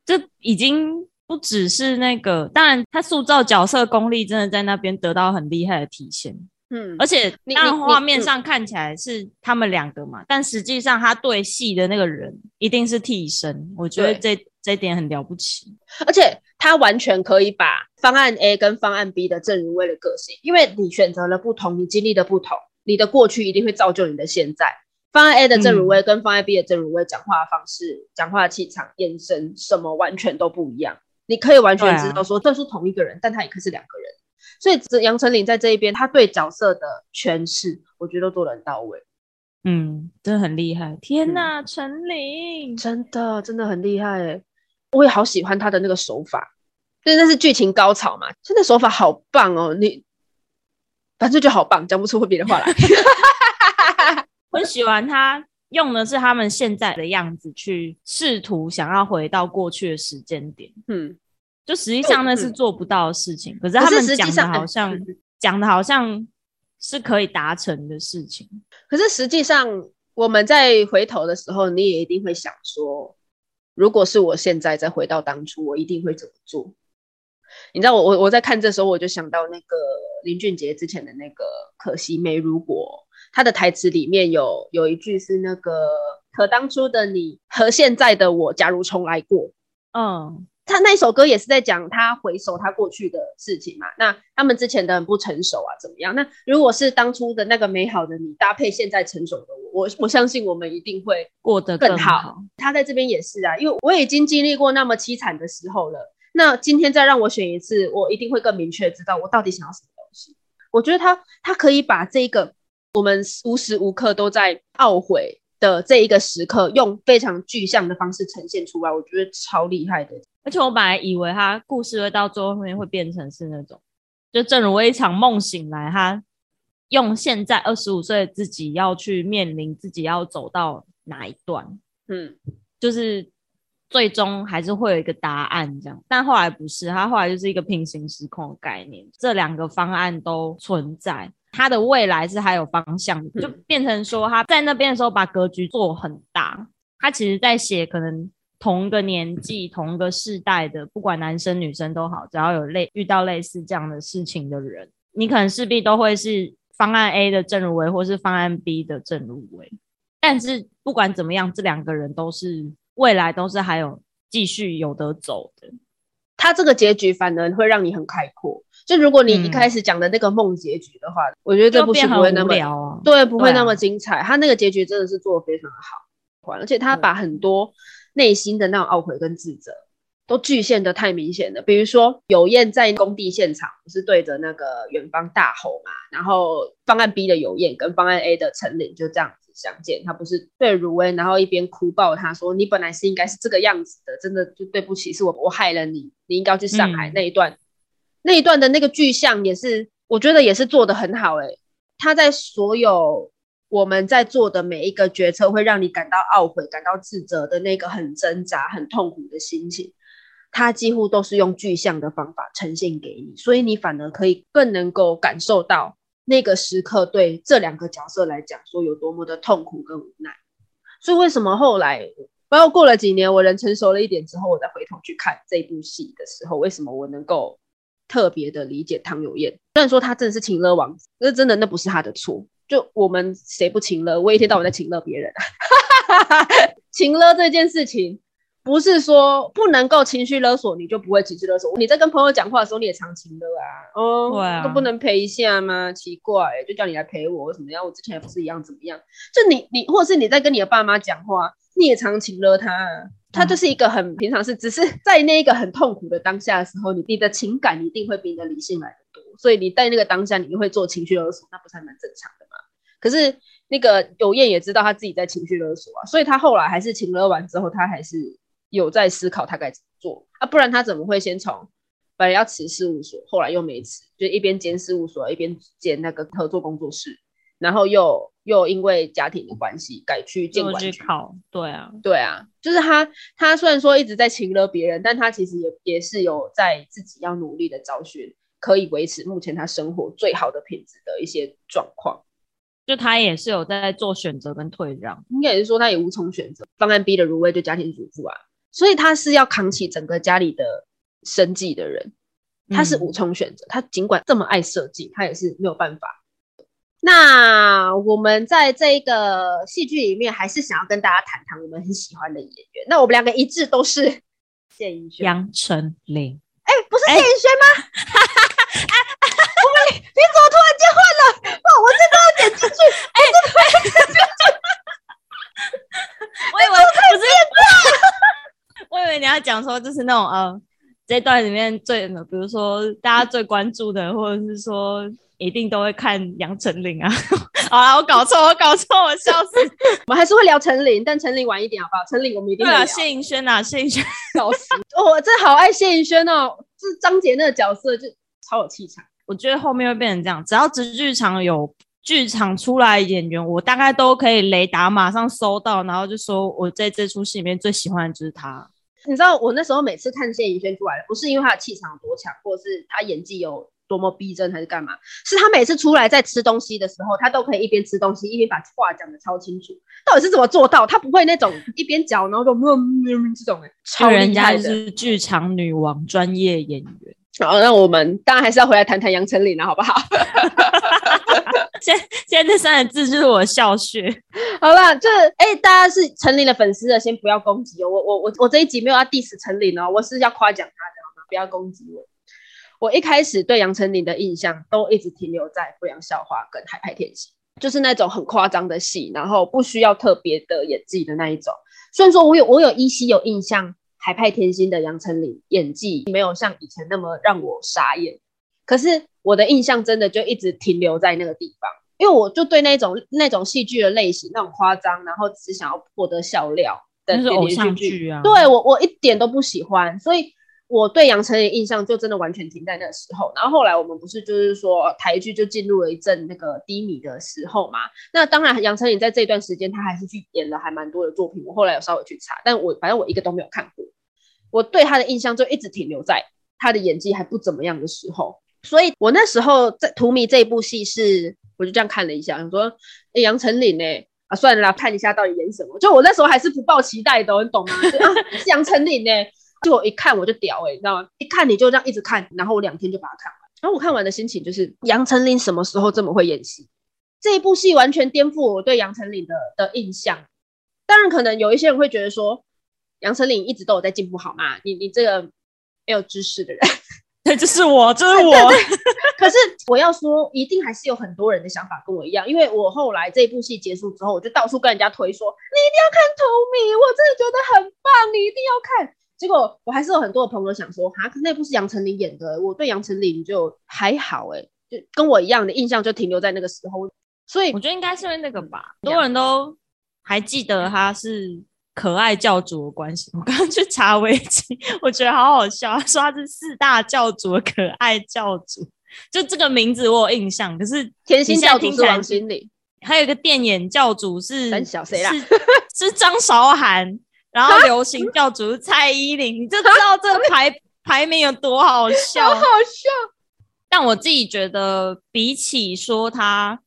这已经不只是那个，当然他塑造角色功力真的在那边得到很厉害的体现。嗯，而且当然画面上看起来是他们两个嘛，但实际上他对戏的那个人一定是替身，我觉得这这点很了不起。而且他完全可以把方案 A 跟方案 B 的正如薇的个性，因为你选择了不同，你经历的不同，你的过去一定会造就你的现在。方案 A 的正如薇跟方案 B 的正如薇讲话方式、讲话气场、眼神什么完全都不一样，你可以完全知道说这是同一个人，但他也可以是两个人。所以杨丞琳在这一边，他对角色的诠释，我觉得做得很到位。嗯，真的很厉害。天哪，陈琳真的真的很厉害哎！我也好喜欢他的那个手法，因为那是剧情高潮嘛，真的手法好棒哦。你反正就好棒，讲不出别的话来。我很喜欢他用的是他们现在的样子去试图想要回到过去的时间点。嗯。就实际上那是做不到的事情，可是他们讲的好像讲的好像是可以达成的事情。可是实际上我们在回头的时候，你也一定会想说，如果是我现在再回到当初，我一定会怎么做？你知道，我我我在看这时候，我就想到那个林俊杰之前的那个《可惜没如果》，他的台词里面有有一句是那个“可当初的你和现在的我，假如重来过”，嗯。他那一首歌也是在讲他回首他过去的事情嘛？那他们之前的很不成熟啊，怎么样？那如果是当初的那个美好的你搭配现在成熟的我，我我相信我们一定会过得更好。他在这边也是啊，因为我已经经历过那么凄惨的时候了。那今天再让我选一次，我一定会更明确知道我到底想要什么东西。我觉得他他可以把这个我们无时无刻都在懊悔的这一个时刻，用非常具象的方式呈现出来，我觉得超厉害的。而且我本来以为他故事会到最后面会变成是那种，就正如我一场梦醒来，他用现在二十五岁的自己要去面临自己要走到哪一段，嗯，就是最终还是会有一个答案这样。但后来不是，他后来就是一个平行时空的概念，这两个方案都存在，他的未来是还有方向，就变成说他在那边的时候把格局做很大。他其实在写可能同个年纪、同个世代的，不管男生女生都好，只要有类遇到类似这样的事情的人，你可能势必都会是方案 A 的正入位，或是方案 B 的正入位。但是不管怎么样，这两个人都是未来都是还有继续有得走的。他这个结局反而会让你很开阔。就如果你一开始讲的那个梦结局的话，我觉得这部戏不会那么对，不会那么精彩。他那个结局真的是做的非常的好，而且他把很多内心的那种懊悔跟自责都具现的太明显了。比如说有燕在工地现场不是对着那个远方大吼嘛，然后方案 B 的有燕跟方案 A 的陈琳就这样子。相见，他不是对如薇，然后一边哭抱他说：“你本来是应该是这个样子的，真的就对不起，是我我害了你，你应该去上海那一段，那一段的那个具象也是，我觉得也是做的很好。诶，他在所有我们在做的每一个决策，会让你感到懊悔、感到自责的那个很挣扎、很痛苦的心情，他几乎都是用具象的方法呈现给你，所以你反而可以更能够感受到。那个时刻对这两个角色来讲，说有多么的痛苦跟无奈，所以为什么后来，包括过了几年，我人成熟了一点之后，我再回头去看这部戏的时候，为什么我能够特别的理解汤有燕？虽然说他真的是情勒王子，那真的那不是他的错，就我们谁不情乐？我一天到晚在情乐别人，情乐这件事情。不是说不能够情绪勒索，你就不会情绪勒索。你在跟朋友讲话的时候，你也常情勒啊，哦，都不能陪一下吗？奇怪，就叫你来陪我，怎么样？我之前也不是一样，怎么样？就你你，或者是你在跟你的爸妈讲话，你也常情勒他，他就是一个很平常事，只是在那一个很痛苦的当下的时候，你你的情感一定会比你的理性来的多，所以你在那个当下，你会做情绪勒索，那不是还蛮正常的吗？可是那个有燕也知道他自己在情绪勒索啊，所以他后来还是情勒完之后，他还是。有在思考他该怎么做啊，不然他怎么会先从本来要辞事务所，后来又没辞，就一边兼事务所一边兼那个合作工作室，然后又又因为家庭的关系改去监管局考。对啊，对啊，就是他他虽然说一直在情了别人，但他其实也也是有在自己要努力的找寻可以维持目前他生活最好的品质的一些状况。就他也是有在做选择跟退让，应该也是说他也无从选择。方案 B 的如薇就家庭主妇啊。所以他是要扛起整个家里的生计的人，他是无从选择。他尽管这么爱设计，他也是没有办法。那我们在这个戏剧里面，还是想要跟大家谈谈我们很喜欢的演员。那我们两个一致都是 谢颖轩、杨丞琳。哎，不是谢颖轩吗？你你怎么突然间换了？哇，我这都要点进去。哎，这都要点进去。我以为不是。我以为你要讲说，就是那种呃，这段里面最，比如说大家最关注的，或者是说一定都会看杨丞琳啊。好啊，我搞错，我搞错，我笑死。我们还是会聊陈琳，但陈琳晚一点好不好？陈琳我们一定聊。谢颖轩啊，谢颖轩，笑死！我真好爱谢颖轩哦，就是张杰那个角色就超有气场。我觉得后面会变成这样，只要直剧场有。剧场出来演员，我大概都可以雷达马上搜到，然后就说我在这出戏里面最喜欢的就是他。你知道我那时候每次看谢颖轩出来不是因为他的气场有多强，或者是他演技有多么逼真，还是干嘛？是他每次出来在吃东西的时候，他都可以一边吃东西一边把话讲的超清楚。到底是怎么做到？他不会那种一边嚼然后就嗯嗯这种哎，超人家是剧场女王，专业演员。好，那我们当然还是要回来谈谈杨丞琳了，好不好？现现在这三个字就是我笑穴。好了，就是哎，大家是陈琳的粉丝的，先不要攻击我。我我我我这一集没有要 diss 陈琳哦，我是要夸奖他的，好吗？不要攻击我。我一开始对杨丞琳的印象都一直停留在《不良校花》跟《海派甜心》，就是那种很夸张的戏，然后不需要特别的演技的那一种。虽然说我有我有依稀有印象，《海派甜心》的杨丞琳演技没有像以前那么让我傻眼，可是。我的印象真的就一直停留在那个地方，因为我就对那种那种戏剧的类型，那种夸张，然后只想要获得笑料的偶像剧啊，对我我一点都不喜欢，所以我对杨丞琳印象就真的完全停在那个时候。然后后来我们不是就是说台剧就进入了一阵那个低迷的时候嘛？那当然，杨丞琳在这段时间他还是去演了还蛮多的作品。我后来有稍微去查，但我反正我一个都没有看过。我对他的印象就一直停留在他的演技还不怎么样的时候。所以我那时候在《荼蘼》这一部戏是，我就这样看了一下，想说杨丞琳呢。啊，算了啦，看一下到底演什么。就我那时候还是不抱期待的，你懂吗？是杨丞琳呢，就我一看我就屌哎，你知道吗？一看你就这样一直看，然后我两天就把它看完。然后我看完的心情就是，杨丞琳什么时候这么会演戏？这一部戏完全颠覆我对杨丞琳的的印象。当然，可能有一些人会觉得说，杨丞琳一直都有在进步，好吗？你你这个没有知识的人。对，就是我，就是我。可是我要说，一定还是有很多人的想法跟我一样，因为我后来这部戏结束之后，我就到处跟人家推说，你一定要看《图米》，我真的觉得很棒，你一定要看。结果我还是有很多的朋友想说，哈，那部是杨丞琳演的，我对杨丞琳就还好，哎，就跟我一样的印象就停留在那个时候。所以我觉得应该是因为那个吧，很多人都还记得他是。可爱教主的关系，我刚刚去查维基，我觉得好好笑。说他是四大教主的可爱教主，就这个名字我有印象。可是甜心教主是王心凌，还有一个电眼教主是小谁啦？是张韶涵，然后流行教主是蔡依林，你就知道这个排排名有多好笑，好好笑。但我自己觉得，比起说他。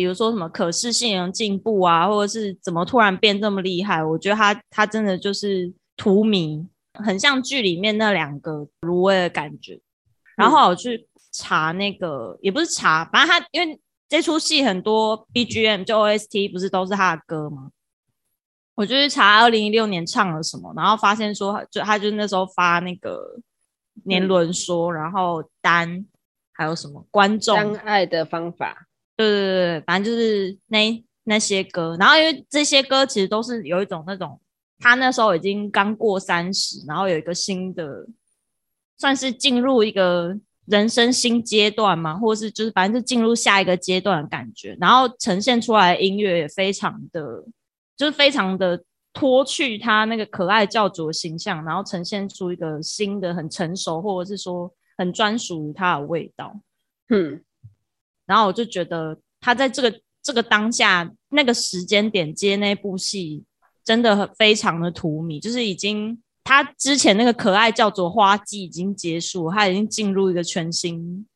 比如说什么可视性能进步啊，或者是怎么突然变这么厉害？我觉得他他真的就是荼蘼，很像剧里面那两个芦苇的感觉。然后我去查那个，也不是查，反正他因为这出戏很多 BGM 就 OST 不是都是他的歌吗？我就去查二零一六年唱了什么，然后发现说就他就那时候发那个年轮说，然后单还有什么观众相爱的方法。对对对，反正就是那那些歌，然后因为这些歌其实都是有一种那种，他那时候已经刚过三十，然后有一个新的，算是进入一个人生新阶段嘛，或是就是反正就进入下一个阶段的感觉，然后呈现出来的音乐也非常的，就是非常的脱去他那个可爱教主的形象，然后呈现出一个新的很成熟，或者是说很专属于他的味道，嗯。然后我就觉得他在这个这个当下那个时间点接那部戏，真的很非常的荼蘼，就是已经他之前那个可爱叫做花季已经结束，他已经进入一个全新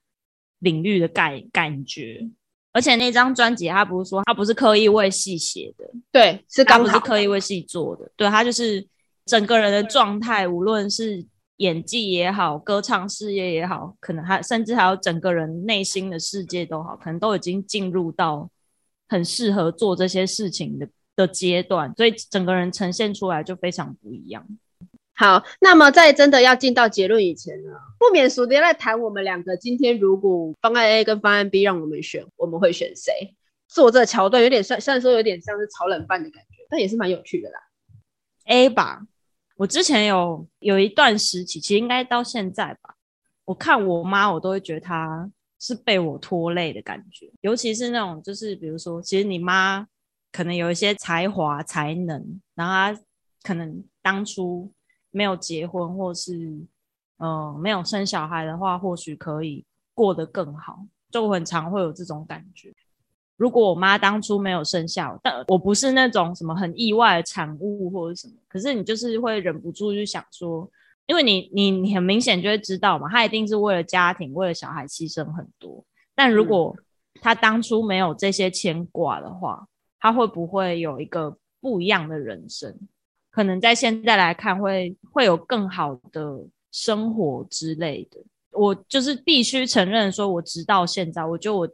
领域的感感觉。而且那张专辑他不是说他不是刻意为戏写的，对，是刚不是刻意为戏做的，对他就是整个人的状态，无论是。演技也好，歌唱事业也好，可能还甚至还有整个人内心的世界都好，可能都已经进入到很适合做这些事情的的阶段，所以整个人呈现出来就非常不一样。好，那么在真的要进到结论以前呢，不免俗的来谈我们两个今天如果方案 A 跟方案 B 让我们选，我们会选谁？做这桥段有点算，虽然说有点像是炒冷饭的感觉，但也是蛮有趣的啦。A 吧。我之前有有一段时期，其实应该到现在吧。我看我妈，我都会觉得她是被我拖累的感觉。尤其是那种，就是比如说，其实你妈可能有一些才华才能，然后她可能当初没有结婚，或是嗯没有生小孩的话，或许可以过得更好。就很常会有这种感觉。如果我妈当初没有生下，但我不是那种什么很意外的产物或者什么，可是你就是会忍不住去想说，因为你你你很明显就会知道嘛，她一定是为了家庭为了小孩牺牲很多。但如果她当初没有这些牵挂的话，她会不会有一个不一样的人生？可能在现在来看，会会有更好的生活之类的。我就是必须承认，说我直到现在，我觉得我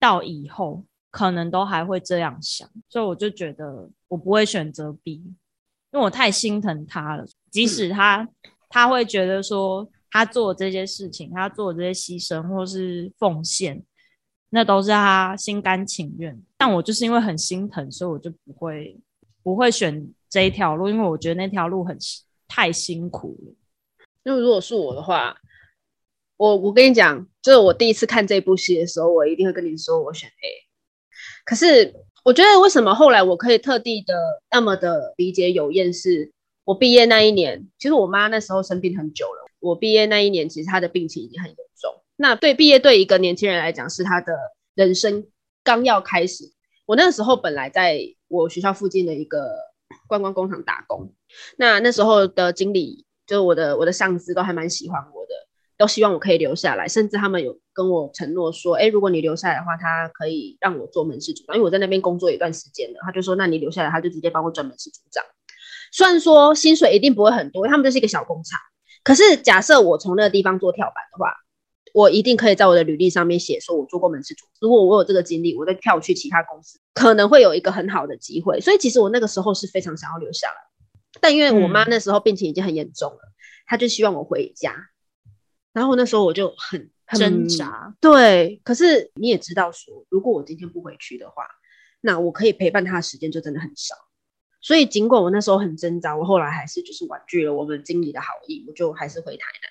到以后。可能都还会这样想，所以我就觉得我不会选择 B，因为我太心疼他了。即使他他会觉得说他做这些事情，他做这些牺牲或是奉献，那都是他心甘情愿。但我就是因为很心疼，所以我就不会不会选这一条路，因为我觉得那条路很太辛苦了。因为如果是我的话，我我跟你讲，就是我第一次看这部戏的时候，我一定会跟你说，我选 A。可是，我觉得为什么后来我可以特地的那么的理解有燕，是我毕业那一年，其实我妈那时候生病很久了。我毕业那一年，其实她的病情已经很严重。那对毕业对一个年轻人来讲，是他的人生刚要开始。我那时候本来在我学校附近的一个观光工厂打工，那那时候的经理就是我的我的上司都还蛮喜欢我的，都希望我可以留下来，甚至他们有跟我承诺说，哎，如果你留下来的话，他可以让我做门市组长，因为我在那边工作一段时间了，他就说，那你留下来，他就直接帮我转门市组长。虽然说薪水一定不会很多，他们就是一个小工厂，可是假设我从那个地方做跳板的话。我一定可以在我的履历上面写，说我做过门市组。如果我有这个经历，我再跳去其他公司，可能会有一个很好的机会。所以其实我那个时候是非常想要留下来，但因为我妈那时候病情已经很严重了，她就希望我回家。然后那时候我就很挣扎。对，可是你也知道，说如果我今天不回去的话，那我可以陪伴他的时间就真的很少。所以尽管我那时候很挣扎，我后来还是就是婉拒了我们经理的好意，我就还是回台南。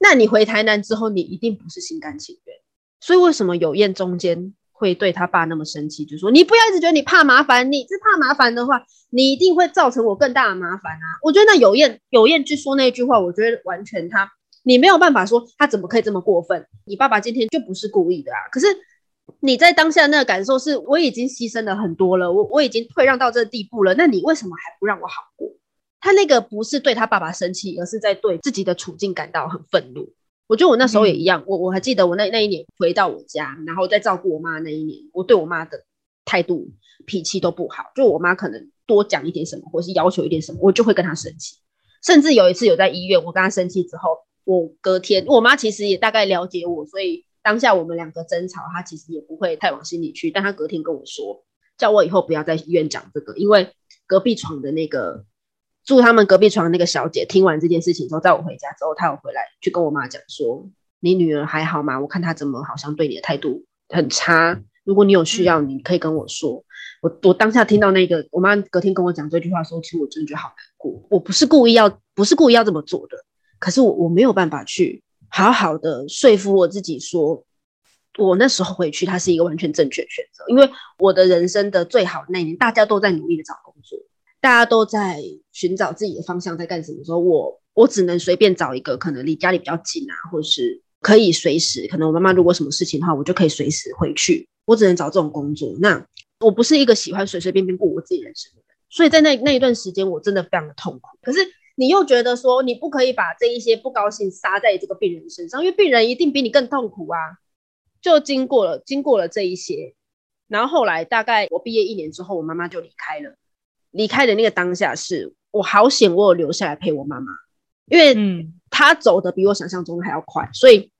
那你回台南之后，你一定不是心甘情愿。所以为什么有燕中间会对他爸那么生气？就说你不要一直觉得你怕麻烦，你是怕麻烦的话，你一定会造成我更大的麻烦啊！我觉得那有燕有燕去说那句话，我觉得完全他你没有办法说他怎么可以这么过分。你爸爸今天就不是故意的啊！可是你在当下那个感受是，我已经牺牲了很多了，我我已经退让到这个地步了，那你为什么还不让我好过？他那个不是对他爸爸生气，而是在对自己的处境感到很愤怒。我觉得我那时候也一样，我我还记得我那那一年回到我家，然后在照顾我妈那一年，我对我妈的态度、脾气都不好。就我妈可能多讲一点什么，或是要求一点什么，我就会跟她生气。甚至有一次有在医院，我跟她生气之后，我隔天我妈其实也大概了解我，所以当下我们两个争吵，她其实也不会太往心里去。但她隔天跟我说，叫我以后不要在医院讲这个，因为隔壁床的那个。住他们隔壁床那个小姐听完这件事情之后，在我回家之后，她有回来去跟我妈讲说：“你女儿还好吗？我看她怎么好像对你的态度很差。如果你有需要，你可以跟我说。”我我当下听到那个我妈隔天跟我讲这句话的时候，其实我真的觉得好难过。我不是故意要，不是故意要这么做的，可是我我没有办法去好好的说服我自己，说我那时候回去，它是一个完全正确的选择，因为我的人生的最好那一年，大家都在努力的找工作。大家都在寻找自己的方向，在干什么？时候我我只能随便找一个可能离家里比较近啊，或是可以随时，可能我妈妈如果什么事情的话，我就可以随时回去。我只能找这种工作。那我不是一个喜欢随随便便过我自己人生的人，所以在那那一段时间，我真的非常的痛苦。可是你又觉得说，你不可以把这一些不高兴撒在这个病人身上，因为病人一定比你更痛苦啊。就经过了经过了这一些，然后后来大概我毕业一年之后，我妈妈就离开了。离开的那个当下，是我好险，我有留下来陪我妈妈，因为她走的比我想象中的还要快，所以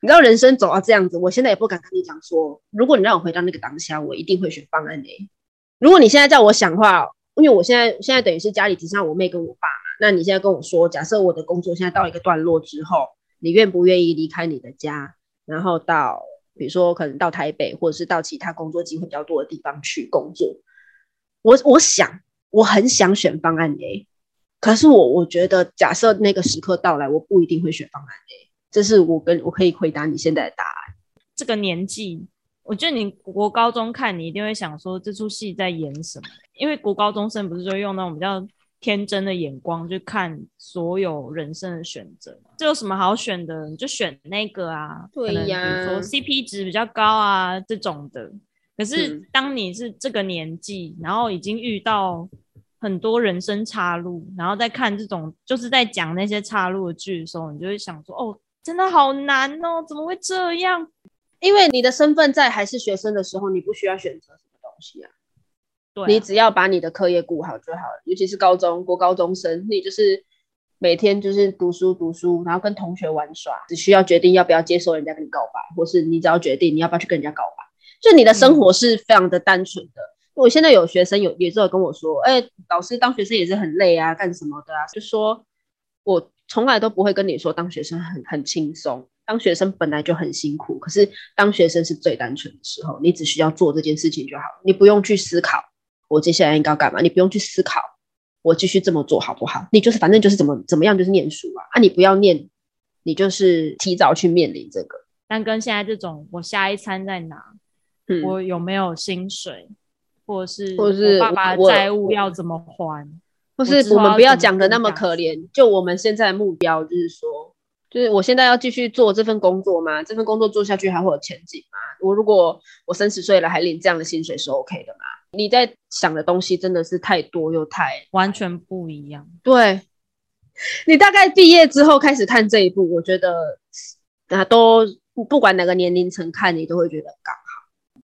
你知道人生走到这样子，我现在也不敢跟你讲说，如果你让我回到那个当下，我一定会选方案 A。如果你现在叫我想话，因为我现在现在等于是家里只剩我妹跟我爸嘛，那你现在跟我说，假设我的工作现在到一个段落之后，你愿不愿意离开你的家，然后到比如说可能到台北，或者是到其他工作机会比较多的地方去工作？我我想，我很想选方案 A，可是我我觉得，假设那个时刻到来，我不一定会选方案 A。这是我跟我可以回答你现在的答案。这个年纪，我觉得你国高中看你一定会想说，这出戏在演什么？因为国高中生不是就用那种比较天真的眼光去看所有人生的选择，这有什么好选的？你就选那个啊，对呀，比如说 CP 值比较高啊这种的。可是，当你是这个年纪，然后已经遇到很多人生岔路，然后再看这种就是在讲那些岔路的剧的时候，你就会想说：“哦，真的好难哦，怎么会这样？”因为你的身份在还是学生的时候，你不需要选择什么东西啊，对，你只要把你的课业顾好就好了。尤其是高中国高中生，你就是每天就是读书读书，然后跟同学玩耍，只需要决定要不要接受人家跟你告白，或是你只要决定你要不要去跟人家告白。就你的生活是非常的单纯的。我现在有学生有也是有跟我说，哎，老师当学生也是很累啊，干什么的啊？就说我从来都不会跟你说当学生很很轻松，当学生本来就很辛苦。可是当学生是最单纯的时候，你只需要做这件事情就好，你不用去思考我接下来应该干嘛，你不用去思考我继续这么做好不好？你就是反正就是怎么怎么样就是念书啊，啊，你不要念，你就是提早去面临这个。但跟现在这种，我下一餐在哪？我有没有薪水，或者是，或者是爸爸债务要怎么还？或是我们不要讲的那么可怜。就我们现在目标就是说，就是我现在要继续做这份工作吗？这份工作做下去还会有前景吗？我如果我三十岁了还领这样的薪水是 OK 的吗？你在想的东西真的是太多又太完全不一样。对，你大概毕业之后开始看这一部，我觉得啊，都不管哪个年龄层看，你都会觉得刚好。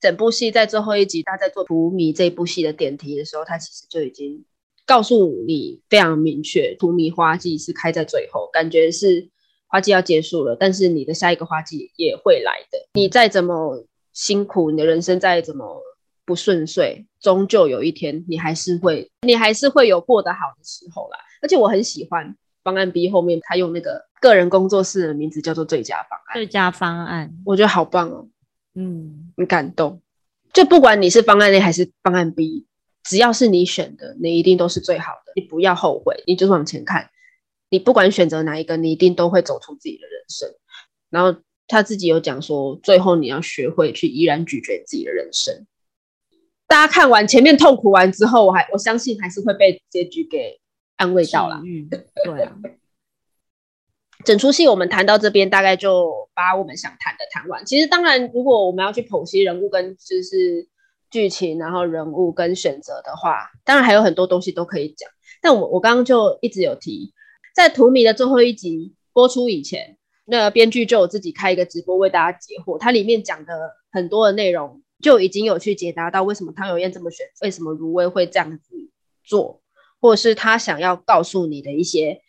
整部戏在最后一集，他在做《荼蘼》这部戏的点题的时候，他其实就已经告诉你非常明确，《荼蘼花季》是开在最后，感觉是花季要结束了，但是你的下一个花季也会来的。你再怎么辛苦，你的人生再怎么。不顺遂，终究有一天你还是会，你还是会有过得好的时候啦。而且我很喜欢方案 B 后面他用那个个人工作室的名字叫做最佳方案。最佳方案，我觉得好棒哦。嗯，很感动。就不管你是方案 A 还是方案 B，只要是你选的，你一定都是最好的。你不要后悔，你就是往前看。你不管选择哪一个，你一定都会走出自己的人生。然后他自己有讲说，最后你要学会去依然咀嚼自己的人生。大家看完前面痛苦完之后，我还我相信还是会被结局给安慰到了。对啊，整出戏我们谈到这边，大概就把我们想谈的谈完。其实当然，如果我们要去剖析人物跟就是剧情，然后人物跟选择的话，当然还有很多东西都可以讲。但我我刚刚就一直有提，在《荼蘼》的最后一集播出以前，那编剧就有自己开一个直播为大家解惑，它里面讲的很多的内容。就已经有去解答到为什么汤有燕这么选，为什么如薇会这样子做，或者是他想要告诉你的一些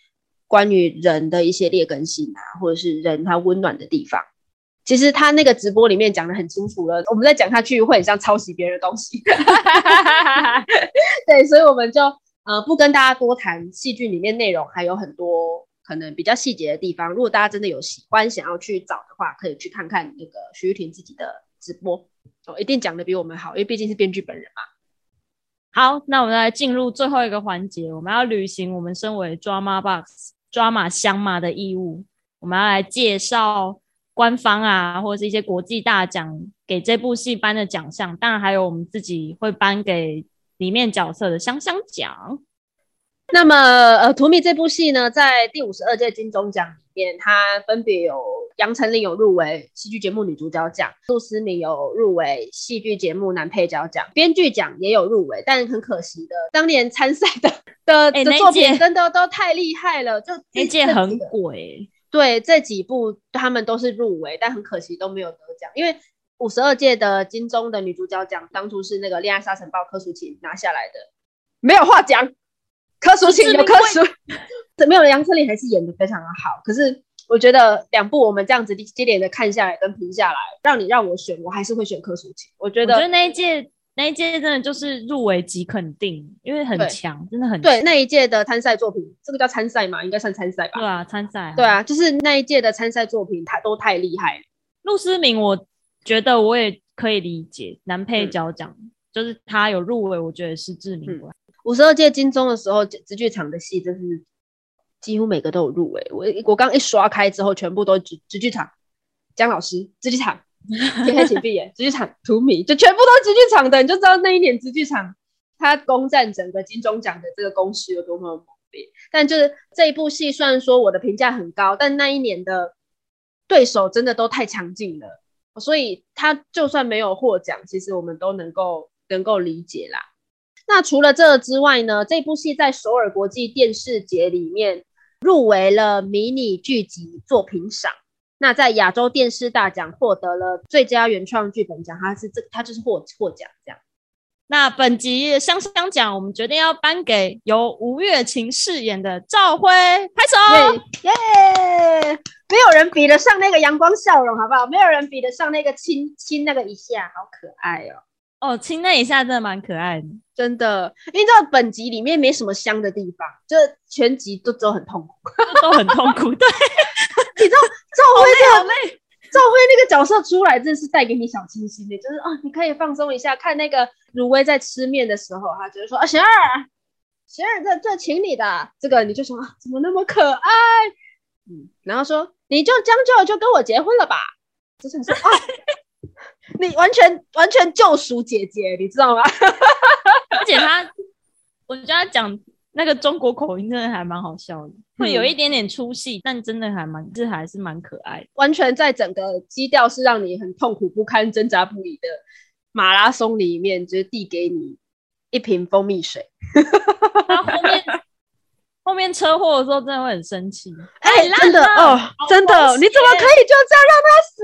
关于人的一些劣根性啊，或者是人他温暖的地方。其实他那个直播里面讲的很清楚了，我们在讲下去会很像抄袭别人的东西。对，所以我们就呃不跟大家多谈戏剧里面内容，还有很多可能比较细节的地方。如果大家真的有喜欢想要去找的话，可以去看看那个徐玉婷自己的直播。哦，一定讲的比我们好，因为毕竟是编剧本人嘛。好，那我们来进入最后一个环节，我们要履行我们身为 drama box drama 香马的义务，我们要来介绍官方啊，或者是一些国际大奖给这部戏颁的奖项，当然还有我们自己会颁给里面角色的香香奖。那么，呃，《荼蘼》这部戏呢，在第五十二届金钟奖里面，它分别有杨丞琳有入围戏剧节目女主角奖，杜思敏有入围戏剧节目男配角奖，编剧奖也有入围，但很可惜的，当年参赛的的的作品真的都太厉害了，就 那届很鬼。对，这几部他们都是入围，但很可惜都没有得奖，因为五十二届的金钟的女主角奖当初是那个《恋爱沙尘暴》柯淑琴拿下来的，没有话讲。柯淑琴有柯淑，没有杨丞琳还是演的非常的好。可是我觉得两部我们这样子接连的看下来跟评下来，让你让我选，我还是会选柯淑琴。我觉得，我觉得那一届那一届真的就是入围即肯定，因为很强，真的很对那一届的参赛作品，这个叫参赛嘛，应该算参赛吧？对啊，参赛。对啊，就是那一届的参赛作品，他都太厉害。陆思明，我觉得我也可以理解男配角奖，就是他有入围，我觉得是致命的。五十二届金钟的时候，直剧场的戏真是几乎每个都有入围。我我刚一刷开之后，全部都直直剧场，姜老师直剧场，天黑请闭眼直剧场，图米就全部都直剧场的，你就知道那一年直剧场他攻占整个金钟奖的这个攻势有多么猛烈。但就是这一部戏，虽然说我的评价很高，但那一年的对手真的都太强劲了，所以他就算没有获奖，其实我们都能够能够理解啦。那除了这之外呢？这部戏在首尔国际电视节里面入围了迷你剧集作品赏。那在亚洲电视大奖获得了最佳原创剧本奖，它是这它就是获获奖这样。那本集香香奖，我们决定要颁给由吴月琴饰演的赵辉，拍手耶！没有人比得上那个阳光笑容，好不好？没有人比得上那个亲亲那个一下，好可爱哦。哦，亲那一下真的蛮可爱的，真的。因为这本集里面没什么香的地方，就全集都都很痛苦，都很痛苦。对，你知道赵薇这个赵薇那个角色出来，真的是带给你小清新的，就是啊，你可以放松一下。看那个如薇在吃面的时候，他就是说啊，贤儿，贤儿这这请你的，这个你就说啊，怎么那么可爱？嗯，然后说你就将就就跟我结婚了吧，就是说啊。你完全完全救赎姐姐，你知道吗？而且他，我觉得他讲那个中国口音真的还蛮好笑的，会有一点点出戏，但真的还蛮，这还是蛮可爱的。完全在整个基调是让你很痛苦不堪、挣扎不已的马拉松里面，就是递给你一瓶蜂蜜水。然后后面后面车祸的时候，真的会很生气。哎，真的哦，真的，你怎么可以就这样让他死？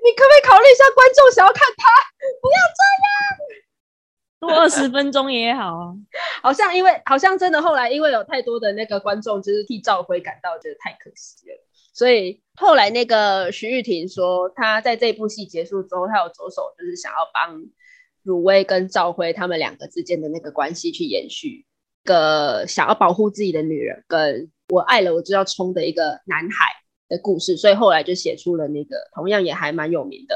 你可不可以考虑一下观众想要看他？不要这样。多二十分钟也好啊，好像因为好像真的后来因为有太多的那个观众就是替赵辉感到觉得太可惜了，所以后来那个徐玉婷说，她在这部戏结束之后，她有着手就是想要帮汝威跟赵辉他们两个之间的那个关系去延续，个想要保护自己的女人，跟我爱了我就要冲的一个男孩的故事，所以后来就写出了那个同样也还蛮有名的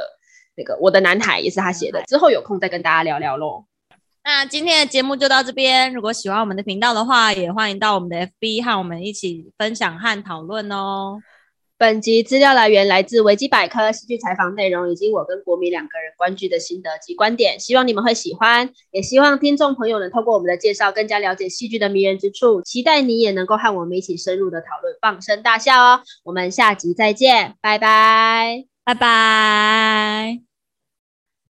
那个我的男孩，也是他写的。之后有空再跟大家聊聊喽。那今天的节目就到这边。如果喜欢我们的频道的话，也欢迎到我们的 FB 和我们一起分享和讨论哦。本集资料来源来自维基百科，戏剧采访内容以及我跟国民两个人观剧的心得及观点，希望你们会喜欢。也希望听众朋友能透过我们的介绍，更加了解戏剧的迷人之处。期待你也能够和我们一起深入的讨论，放声大笑哦。我们下集再见，拜拜，拜拜。